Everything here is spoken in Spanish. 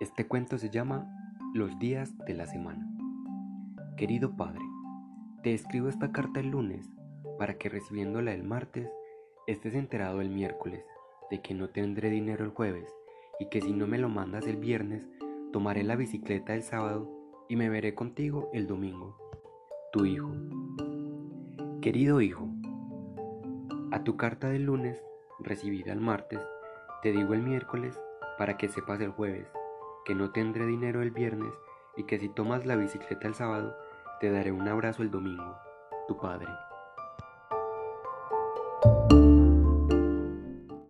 Este cuento se llama Los días de la semana. Querido padre, te escribo esta carta el lunes para que recibiéndola el martes estés enterado el miércoles de que no tendré dinero el jueves y que si no me lo mandas el viernes tomaré la bicicleta el sábado y me veré contigo el domingo. Tu hijo. Querido hijo, a tu carta del lunes, recibida el martes, te digo el miércoles para que sepas el jueves que no tendré dinero el viernes y que si tomas la bicicleta el sábado, te daré un abrazo el domingo. Tu padre.